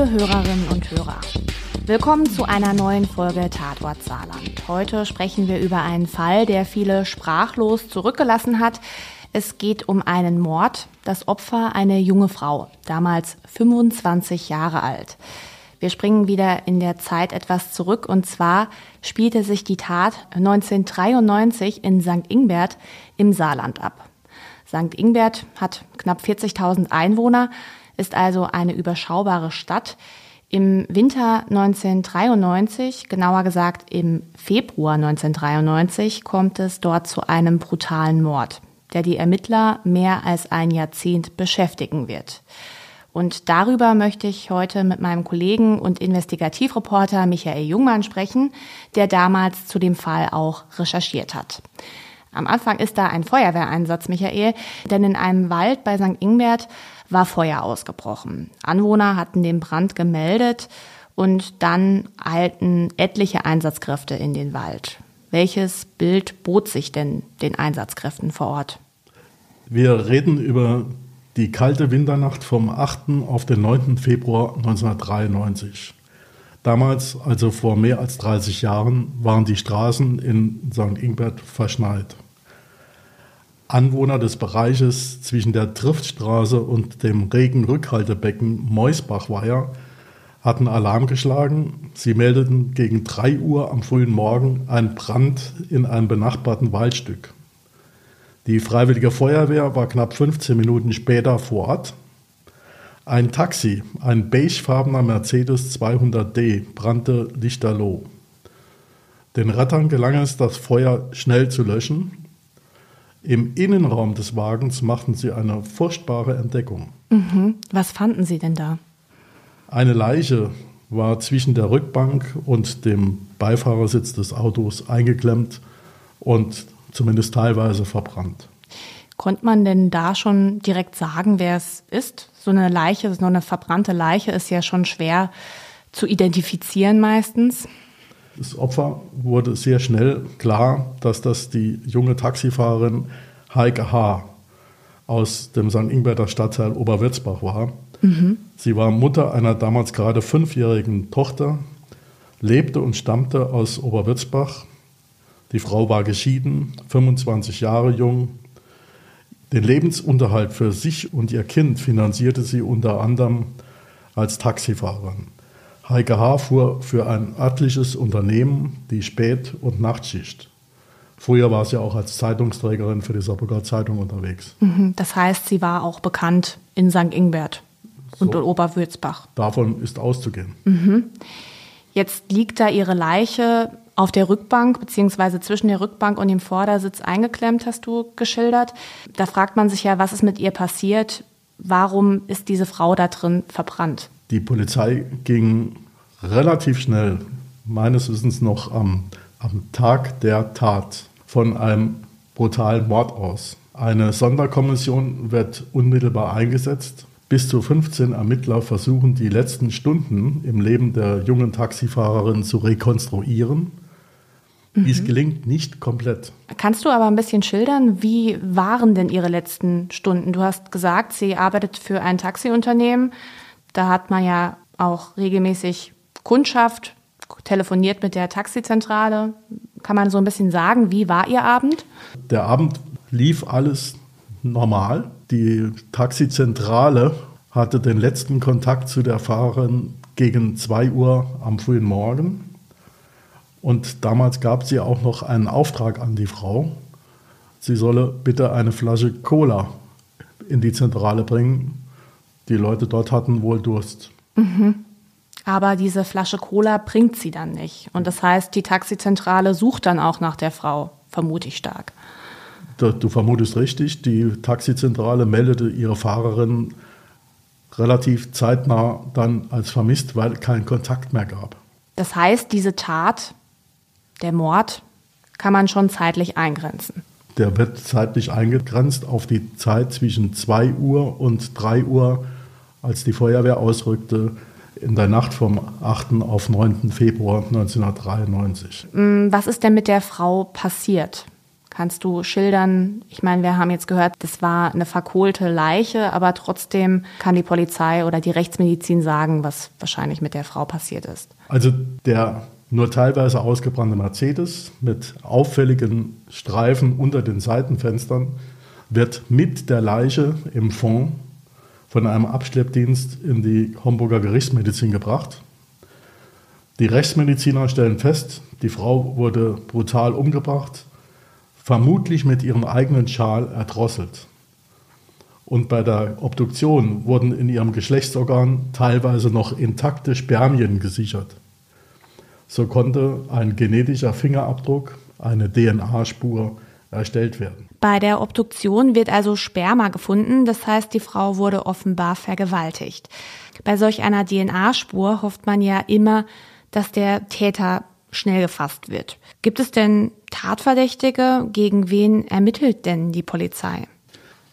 Liebe Hörerinnen und Hörer, willkommen zu einer neuen Folge Tatort Saarland. Heute sprechen wir über einen Fall, der viele sprachlos zurückgelassen hat. Es geht um einen Mord, das Opfer eine junge Frau, damals 25 Jahre alt. Wir springen wieder in der Zeit etwas zurück und zwar spielte sich die Tat 1993 in St. Ingbert im Saarland ab. St. Ingbert hat knapp 40.000 Einwohner, ist also eine überschaubare Stadt. Im Winter 1993, genauer gesagt im Februar 1993, kommt es dort zu einem brutalen Mord, der die Ermittler mehr als ein Jahrzehnt beschäftigen wird. Und darüber möchte ich heute mit meinem Kollegen und Investigativreporter Michael Jungmann sprechen, der damals zu dem Fall auch recherchiert hat. Am Anfang ist da ein Feuerwehreinsatz, Michael, denn in einem Wald bei St. Ingbert war Feuer ausgebrochen. Anwohner hatten den Brand gemeldet und dann eilten etliche Einsatzkräfte in den Wald. Welches Bild bot sich denn den Einsatzkräften vor Ort? Wir reden über die kalte Winternacht vom 8. auf den 9. Februar 1993. Damals, also vor mehr als 30 Jahren, waren die Straßen in St. Ingbert verschneit. Anwohner des Bereiches zwischen der Triftstraße und dem Regenrückhaltebecken Meusbachweiher hatten Alarm geschlagen. Sie meldeten gegen 3 Uhr am frühen Morgen einen Brand in einem benachbarten Waldstück. Die Freiwillige Feuerwehr war knapp 15 Minuten später vor Ort. Ein Taxi, ein beigefarbener Mercedes 200D, brannte lichterloh. Den Rettern gelang es, das Feuer schnell zu löschen. Im Innenraum des Wagens machten sie eine furchtbare Entdeckung. Mhm. Was fanden Sie denn da? Eine Leiche war zwischen der Rückbank und dem Beifahrersitz des Autos eingeklemmt und zumindest teilweise verbrannt. Konnte man denn da schon direkt sagen, wer es ist? So eine Leiche, so eine verbrannte Leiche ist ja schon schwer zu identifizieren meistens. Das Opfer wurde sehr schnell klar, dass das die junge Taxifahrerin Heike H. aus dem St. Ingberter Stadtteil Oberwürzbach war. Mhm. Sie war Mutter einer damals gerade fünfjährigen Tochter, lebte und stammte aus Oberwürzbach, die Frau war geschieden, 25 Jahre jung. Den Lebensunterhalt für sich und ihr Kind finanzierte sie unter anderem als Taxifahrerin. Heike H. fuhr für ein örtliches Unternehmen die Spät- und Nachtschicht. Früher war sie auch als Zeitungsträgerin für die Saarbrücker Zeitung unterwegs. Mhm, das heißt, sie war auch bekannt in St. Ingbert und so, in Oberwürzbach. Davon ist auszugehen. Mhm. Jetzt liegt da ihre Leiche auf der Rückbank beziehungsweise zwischen der Rückbank und dem Vordersitz eingeklemmt, hast du geschildert. Da fragt man sich ja, was ist mit ihr passiert? Warum ist diese Frau da drin verbrannt? Die Polizei ging relativ schnell, meines Wissens noch am, am Tag der Tat, von einem brutalen Mord aus. Eine Sonderkommission wird unmittelbar eingesetzt bis zu 15 Ermittler versuchen, die letzten Stunden im Leben der jungen Taxifahrerin zu rekonstruieren. Mhm. Dies gelingt nicht komplett. Kannst du aber ein bisschen schildern, wie waren denn Ihre letzten Stunden? Du hast gesagt, Sie arbeitet für ein Taxiunternehmen. Da hat man ja auch regelmäßig Kundschaft, telefoniert mit der Taxizentrale. Kann man so ein bisschen sagen, wie war Ihr Abend? Der Abend lief alles normal. Die Taxizentrale hatte den letzten Kontakt zu der Fahrerin gegen 2 Uhr am frühen Morgen. Und damals gab sie auch noch einen Auftrag an die Frau. Sie solle bitte eine Flasche Cola in die Zentrale bringen. Die Leute dort hatten wohl Durst. Mhm. Aber diese Flasche Cola bringt sie dann nicht. Und das heißt, die Taxizentrale sucht dann auch nach der Frau, vermute ich stark. Du vermutest richtig, die Taxizentrale meldete ihre Fahrerin relativ zeitnah dann als vermisst, weil kein Kontakt mehr gab. Das heißt, diese Tat, der Mord, kann man schon zeitlich eingrenzen. Der wird zeitlich eingegrenzt auf die Zeit zwischen 2 Uhr und 3 Uhr, als die Feuerwehr ausrückte, in der Nacht vom 8. auf 9. Februar 1993. Mm, was ist denn mit der Frau passiert? Kannst du schildern? Ich meine, wir haben jetzt gehört, das war eine verkohlte Leiche, aber trotzdem kann die Polizei oder die Rechtsmedizin sagen, was wahrscheinlich mit der Frau passiert ist. Also der nur teilweise ausgebrannte Mercedes mit auffälligen Streifen unter den Seitenfenstern wird mit der Leiche im Fond von einem Abschleppdienst in die Homburger Gerichtsmedizin gebracht. Die Rechtsmediziner stellen fest, die Frau wurde brutal umgebracht, vermutlich mit ihrem eigenen Schal erdrosselt. Und bei der Obduktion wurden in ihrem Geschlechtsorgan teilweise noch intakte Spermien gesichert. So konnte ein genetischer Fingerabdruck, eine DNA-Spur erstellt werden. Bei der Obduktion wird also Sperma gefunden, das heißt, die Frau wurde offenbar vergewaltigt. Bei solch einer DNA-Spur hofft man ja immer, dass der Täter schnell gefasst wird. Gibt es denn Tatverdächtige? Gegen wen ermittelt denn die Polizei?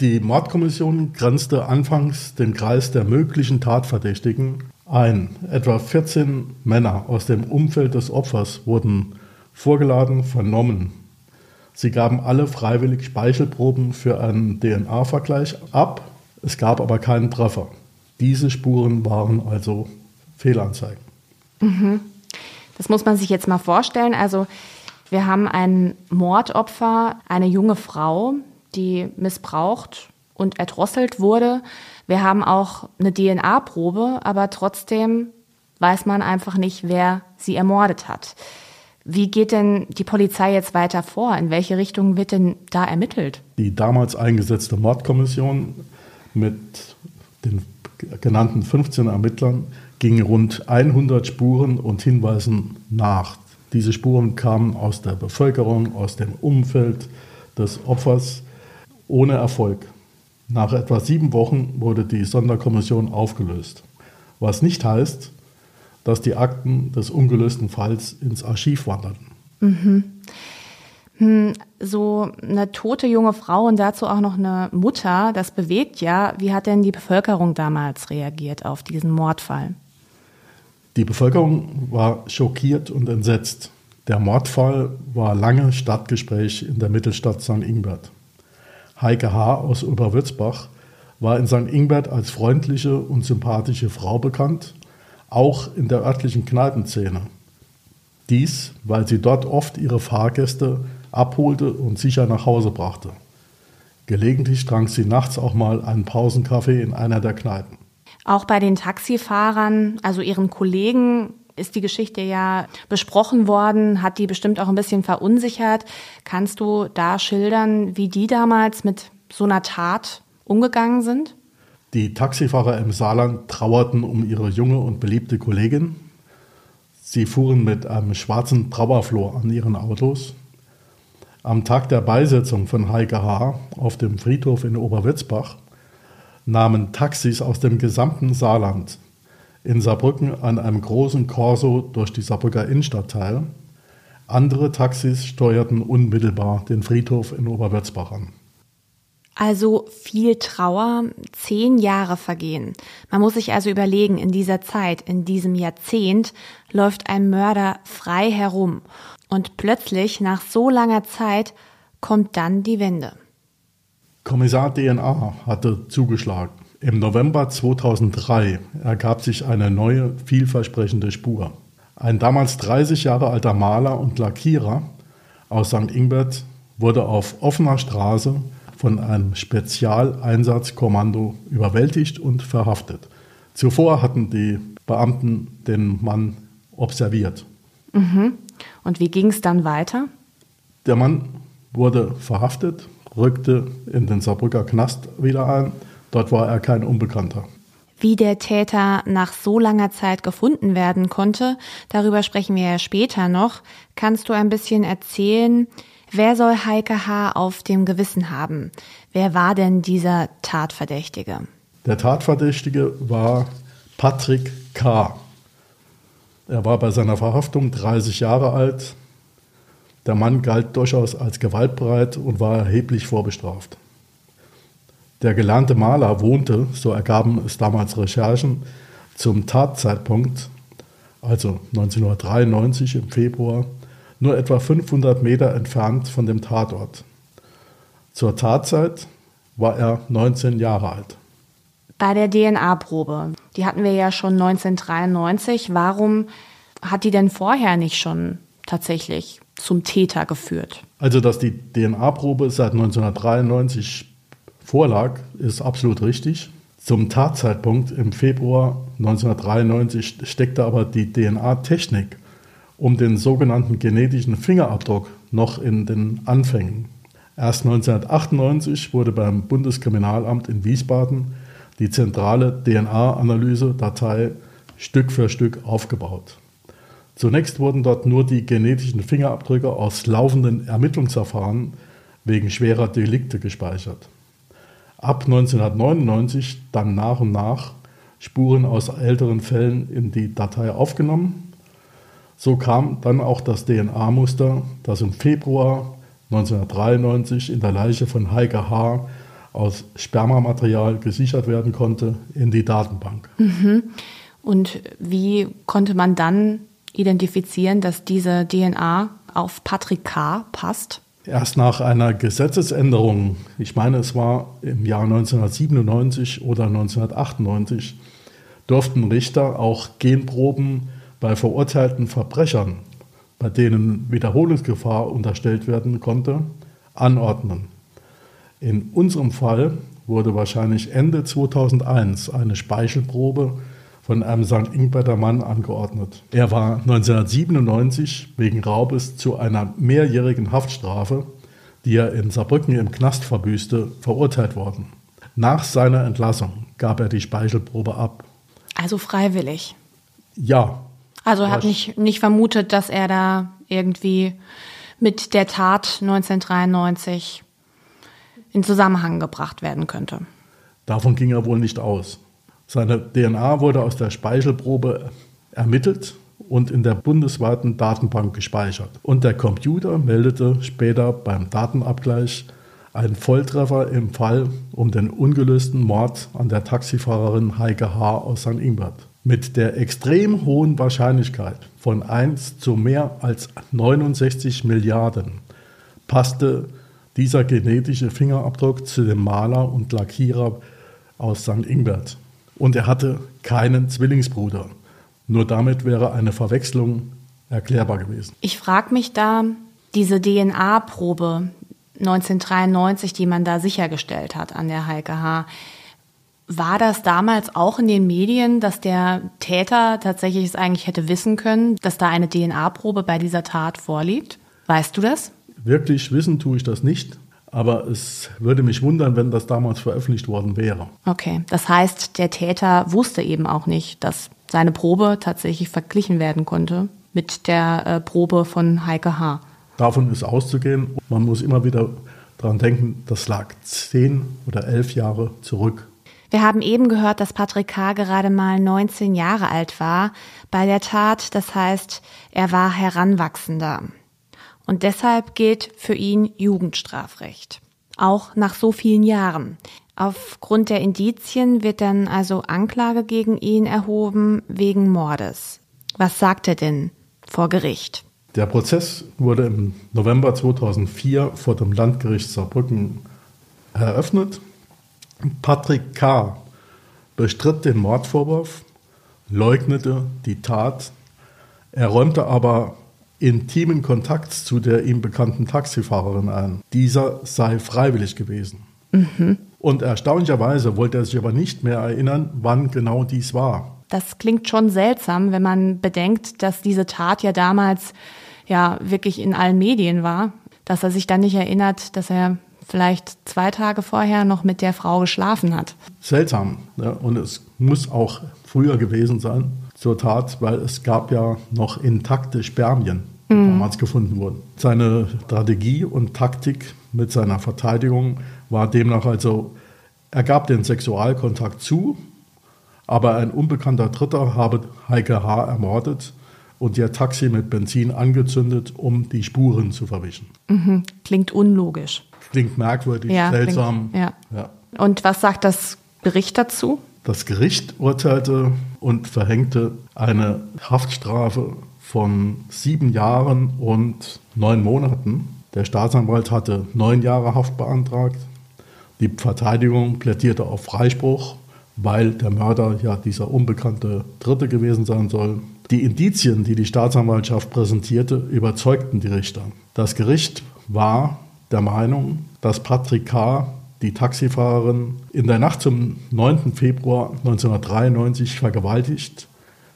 Die Mordkommission grenzte anfangs den Kreis der möglichen Tatverdächtigen ein. Etwa 14 Männer aus dem Umfeld des Opfers wurden vorgeladen, vernommen. Sie gaben alle freiwillig Speichelproben für einen DNA-Vergleich ab. Es gab aber keinen Treffer. Diese Spuren waren also Fehlanzeigen. Mhm. Das muss man sich jetzt mal vorstellen. Also wir haben ein Mordopfer, eine junge Frau, die missbraucht und erdrosselt wurde. Wir haben auch eine DNA-Probe, aber trotzdem weiß man einfach nicht, wer sie ermordet hat. Wie geht denn die Polizei jetzt weiter vor? In welche Richtung wird denn da ermittelt? Die damals eingesetzte Mordkommission mit den genannten 15 Ermittlern ging rund 100 Spuren und Hinweisen nach. Diese Spuren kamen aus der Bevölkerung, aus dem Umfeld des Opfers, ohne Erfolg. Nach etwa sieben Wochen wurde die Sonderkommission aufgelöst, was nicht heißt, dass die Akten des ungelösten Falls ins Archiv wanderten. Mhm. Hm, so eine tote junge Frau und dazu auch noch eine Mutter, das bewegt ja. Wie hat denn die Bevölkerung damals reagiert auf diesen Mordfall? Die Bevölkerung war schockiert und entsetzt. Der Mordfall war lange Stadtgespräch in der Mittelstadt St. Ingbert. Heike H. aus Oberwürzbach war in St. Ingbert als freundliche und sympathische Frau bekannt auch in der örtlichen Kneipenszene. Dies, weil sie dort oft ihre Fahrgäste abholte und sicher nach Hause brachte. Gelegentlich trank sie nachts auch mal einen Pausenkaffee in einer der Kneipen. Auch bei den Taxifahrern, also ihren Kollegen, ist die Geschichte ja besprochen worden, hat die bestimmt auch ein bisschen verunsichert. Kannst du da schildern, wie die damals mit so einer Tat umgegangen sind? Die Taxifahrer im Saarland trauerten um ihre junge und beliebte Kollegin. Sie fuhren mit einem schwarzen Trauerflor an ihren Autos. Am Tag der Beisetzung von Heike H. auf dem Friedhof in Oberwitzbach nahmen Taxis aus dem gesamten Saarland in Saarbrücken an einem großen Korso durch die Saarbrücker Innenstadt teil. Andere Taxis steuerten unmittelbar den Friedhof in Oberwitzbach an. Also viel Trauer, zehn Jahre vergehen. Man muss sich also überlegen, in dieser Zeit, in diesem Jahrzehnt, läuft ein Mörder frei herum. Und plötzlich, nach so langer Zeit, kommt dann die Wende. Kommissar DNA hatte zugeschlagen. Im November 2003 ergab sich eine neue, vielversprechende Spur. Ein damals 30 Jahre alter Maler und Lackierer aus St. Ingbert wurde auf offener Straße von einem Spezialeinsatzkommando überwältigt und verhaftet. Zuvor hatten die Beamten den Mann observiert. Mhm. Und wie ging es dann weiter? Der Mann wurde verhaftet, rückte in den Saarbrücker Knast wieder ein. Dort war er kein Unbekannter. Wie der Täter nach so langer Zeit gefunden werden konnte, darüber sprechen wir ja später noch. Kannst du ein bisschen erzählen, Wer soll Heike H. auf dem Gewissen haben? Wer war denn dieser Tatverdächtige? Der Tatverdächtige war Patrick K. Er war bei seiner Verhaftung 30 Jahre alt. Der Mann galt durchaus als gewaltbereit und war erheblich vorbestraft. Der gelernte Maler wohnte, so ergaben es damals Recherchen, zum Tatzeitpunkt, also 1993 im Februar, nur etwa 500 Meter entfernt von dem Tatort. Zur Tatzeit war er 19 Jahre alt. Bei der DNA-Probe, die hatten wir ja schon 1993. Warum hat die denn vorher nicht schon tatsächlich zum Täter geführt? Also, dass die DNA-Probe seit 1993 vorlag, ist absolut richtig. Zum Tatzeitpunkt im Februar 1993 steckte aber die DNA-Technik um den sogenannten genetischen Fingerabdruck noch in den Anfängen. Erst 1998 wurde beim Bundeskriminalamt in Wiesbaden die zentrale DNA-Analyse-Datei Stück für Stück aufgebaut. Zunächst wurden dort nur die genetischen Fingerabdrücke aus laufenden Ermittlungsverfahren wegen schwerer Delikte gespeichert. Ab 1999 dann nach und nach Spuren aus älteren Fällen in die Datei aufgenommen. So kam dann auch das DNA-Muster, das im Februar 1993 in der Leiche von Heike H. aus Spermamaterial gesichert werden konnte, in die Datenbank. Mhm. Und wie konnte man dann identifizieren, dass diese DNA auf Patrick K. passt? Erst nach einer Gesetzesänderung, ich meine es war im Jahr 1997 oder 1998, durften Richter auch Genproben bei verurteilten Verbrechern, bei denen Wiederholungsgefahr unterstellt werden konnte, anordnen. In unserem Fall wurde wahrscheinlich Ende 2001 eine Speichelprobe von einem St. Ingberter Mann angeordnet. Er war 1997 wegen Raubes zu einer mehrjährigen Haftstrafe, die er in Saarbrücken im Knast verbüßte, verurteilt worden. Nach seiner Entlassung gab er die Speichelprobe ab. Also freiwillig? Ja. Also er hat nicht, nicht vermutet, dass er da irgendwie mit der Tat 1993 in Zusammenhang gebracht werden könnte. Davon ging er wohl nicht aus. Seine DNA wurde aus der Speichelprobe ermittelt und in der bundesweiten Datenbank gespeichert. Und der Computer meldete später beim Datenabgleich einen Volltreffer im Fall um den ungelösten Mord an der Taxifahrerin Heike H. aus St. Ingbert. Mit der extrem hohen Wahrscheinlichkeit von 1 zu mehr als 69 Milliarden passte dieser genetische Fingerabdruck zu dem Maler und Lackierer aus St. Ingbert und er hatte keinen Zwillingsbruder. Nur damit wäre eine Verwechslung erklärbar gewesen. Ich frage mich da, diese DNA-Probe 1993, die man da sichergestellt hat an der Heike H., war das damals auch in den Medien, dass der Täter tatsächlich es eigentlich hätte wissen können, dass da eine DNA-Probe bei dieser Tat vorliegt? Weißt du das? Wirklich wissen tue ich das nicht. Aber es würde mich wundern, wenn das damals veröffentlicht worden wäre. Okay, das heißt, der Täter wusste eben auch nicht, dass seine Probe tatsächlich verglichen werden konnte mit der äh, Probe von Heike H. Davon ist auszugehen. Man muss immer wieder daran denken, das lag zehn oder elf Jahre zurück. Wir haben eben gehört, dass Patrick K. gerade mal 19 Jahre alt war bei der Tat. Das heißt, er war Heranwachsender. Und deshalb gilt für ihn Jugendstrafrecht. Auch nach so vielen Jahren. Aufgrund der Indizien wird dann also Anklage gegen ihn erhoben wegen Mordes. Was sagt er denn vor Gericht? Der Prozess wurde im November 2004 vor dem Landgericht Saarbrücken eröffnet. Patrick K. bestritt den Mordvorwurf, leugnete die Tat, er räumte aber intimen Kontakt zu der ihm bekannten Taxifahrerin ein. Dieser sei freiwillig gewesen. Mhm. Und erstaunlicherweise wollte er sich aber nicht mehr erinnern, wann genau dies war. Das klingt schon seltsam, wenn man bedenkt, dass diese Tat ja damals ja wirklich in allen Medien war, dass er sich dann nicht erinnert, dass er vielleicht zwei Tage vorher noch mit der Frau geschlafen hat. Seltsam. Ja, und es muss auch früher gewesen sein zur Tat, weil es gab ja noch intakte Spermien, die mhm. damals gefunden wurden. Seine Strategie und Taktik mit seiner Verteidigung war demnach also, er gab den Sexualkontakt zu, aber ein unbekannter Dritter habe Heike H. ermordet und ihr Taxi mit Benzin angezündet, um die Spuren zu verwischen. Mhm. Klingt unlogisch. Klingt merkwürdig, ja, seltsam. Klingt, ja. ja. Und was sagt das Gericht dazu? Das Gericht urteilte und verhängte eine Haftstrafe von sieben Jahren und neun Monaten. Der Staatsanwalt hatte neun Jahre Haft beantragt. Die Verteidigung plädierte auf Freispruch, weil der Mörder ja dieser unbekannte Dritte gewesen sein soll. Die Indizien, die die Staatsanwaltschaft präsentierte, überzeugten die Richter. Das Gericht war der Meinung, dass Patrick K., die Taxifahrerin, in der Nacht zum 9. Februar 1993 vergewaltigt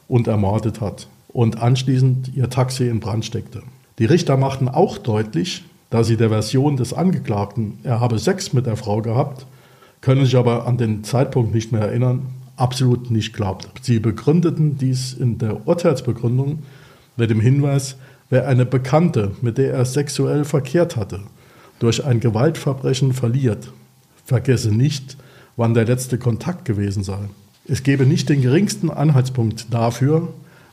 und ermordet hat und anschließend ihr Taxi in Brand steckte. Die Richter machten auch deutlich, dass sie der Version des Angeklagten, er habe Sex mit der Frau gehabt, können sich aber an den Zeitpunkt nicht mehr erinnern, absolut nicht glaubt. Sie begründeten dies in der Urteilsbegründung mit dem Hinweis, wer eine Bekannte, mit der er sexuell verkehrt hatte, durch ein Gewaltverbrechen verliert, vergesse nicht, wann der letzte Kontakt gewesen sei. Es gebe nicht den geringsten Anhaltspunkt dafür,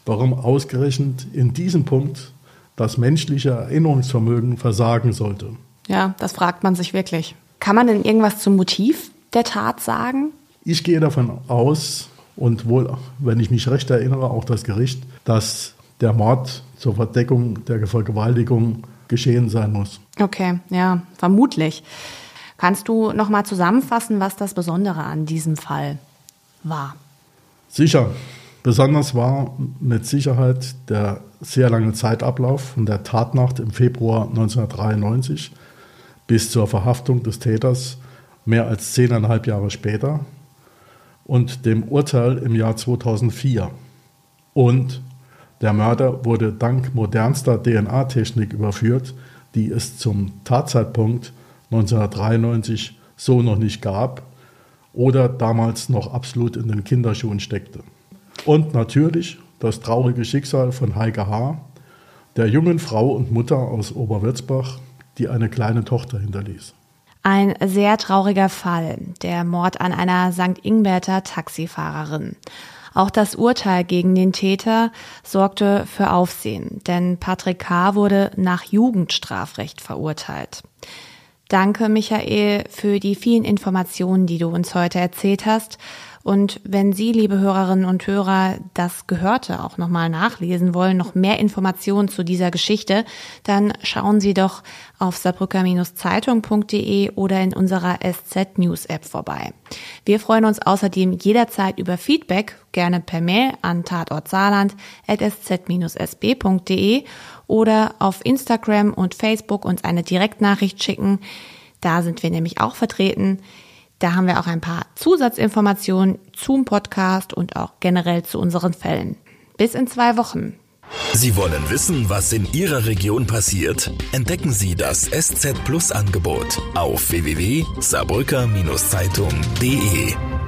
warum ausgerechnet in diesem Punkt das menschliche Erinnerungsvermögen versagen sollte. Ja, das fragt man sich wirklich. Kann man denn irgendwas zum Motiv der Tat sagen? Ich gehe davon aus, und wohl, wenn ich mich recht erinnere, auch das Gericht, dass der Mord zur Verdeckung der Vergewaltigung geschehen sein muss. Okay, ja, vermutlich. Kannst du noch mal zusammenfassen, was das Besondere an diesem Fall war? Sicher. Besonders war mit Sicherheit der sehr lange Zeitablauf von der Tatnacht im Februar 1993 bis zur Verhaftung des Täters mehr als zehneinhalb Jahre später und dem Urteil im Jahr 2004. Und der Mörder wurde dank modernster DNA-Technik überführt, die es zum Tatzeitpunkt 1993 so noch nicht gab oder damals noch absolut in den Kinderschuhen steckte. Und natürlich das traurige Schicksal von Heike H., der jungen Frau und Mutter aus Oberwürzbach, die eine kleine Tochter hinterließ. Ein sehr trauriger Fall, der Mord an einer St. Ingberter Taxifahrerin. Auch das Urteil gegen den Täter sorgte für Aufsehen, denn Patrick K. wurde nach Jugendstrafrecht verurteilt. Danke, Michael, für die vielen Informationen, die du uns heute erzählt hast. Und wenn Sie, liebe Hörerinnen und Hörer, das Gehörte auch nochmal nachlesen wollen, noch mehr Informationen zu dieser Geschichte, dann schauen Sie doch auf saarbrücker-zeitung.de oder in unserer SZ News App vorbei. Wir freuen uns außerdem jederzeit über Feedback, gerne per Mail an tatortsaarland.sz-sb.de oder auf Instagram und Facebook uns eine Direktnachricht schicken. Da sind wir nämlich auch vertreten. Da haben wir auch ein paar Zusatzinformationen zum Podcast und auch generell zu unseren Fällen. Bis in zwei Wochen. Sie wollen wissen, was in Ihrer Region passiert? Entdecken Sie das SZ Plus Angebot auf www.saarbrücker-zeitung.de.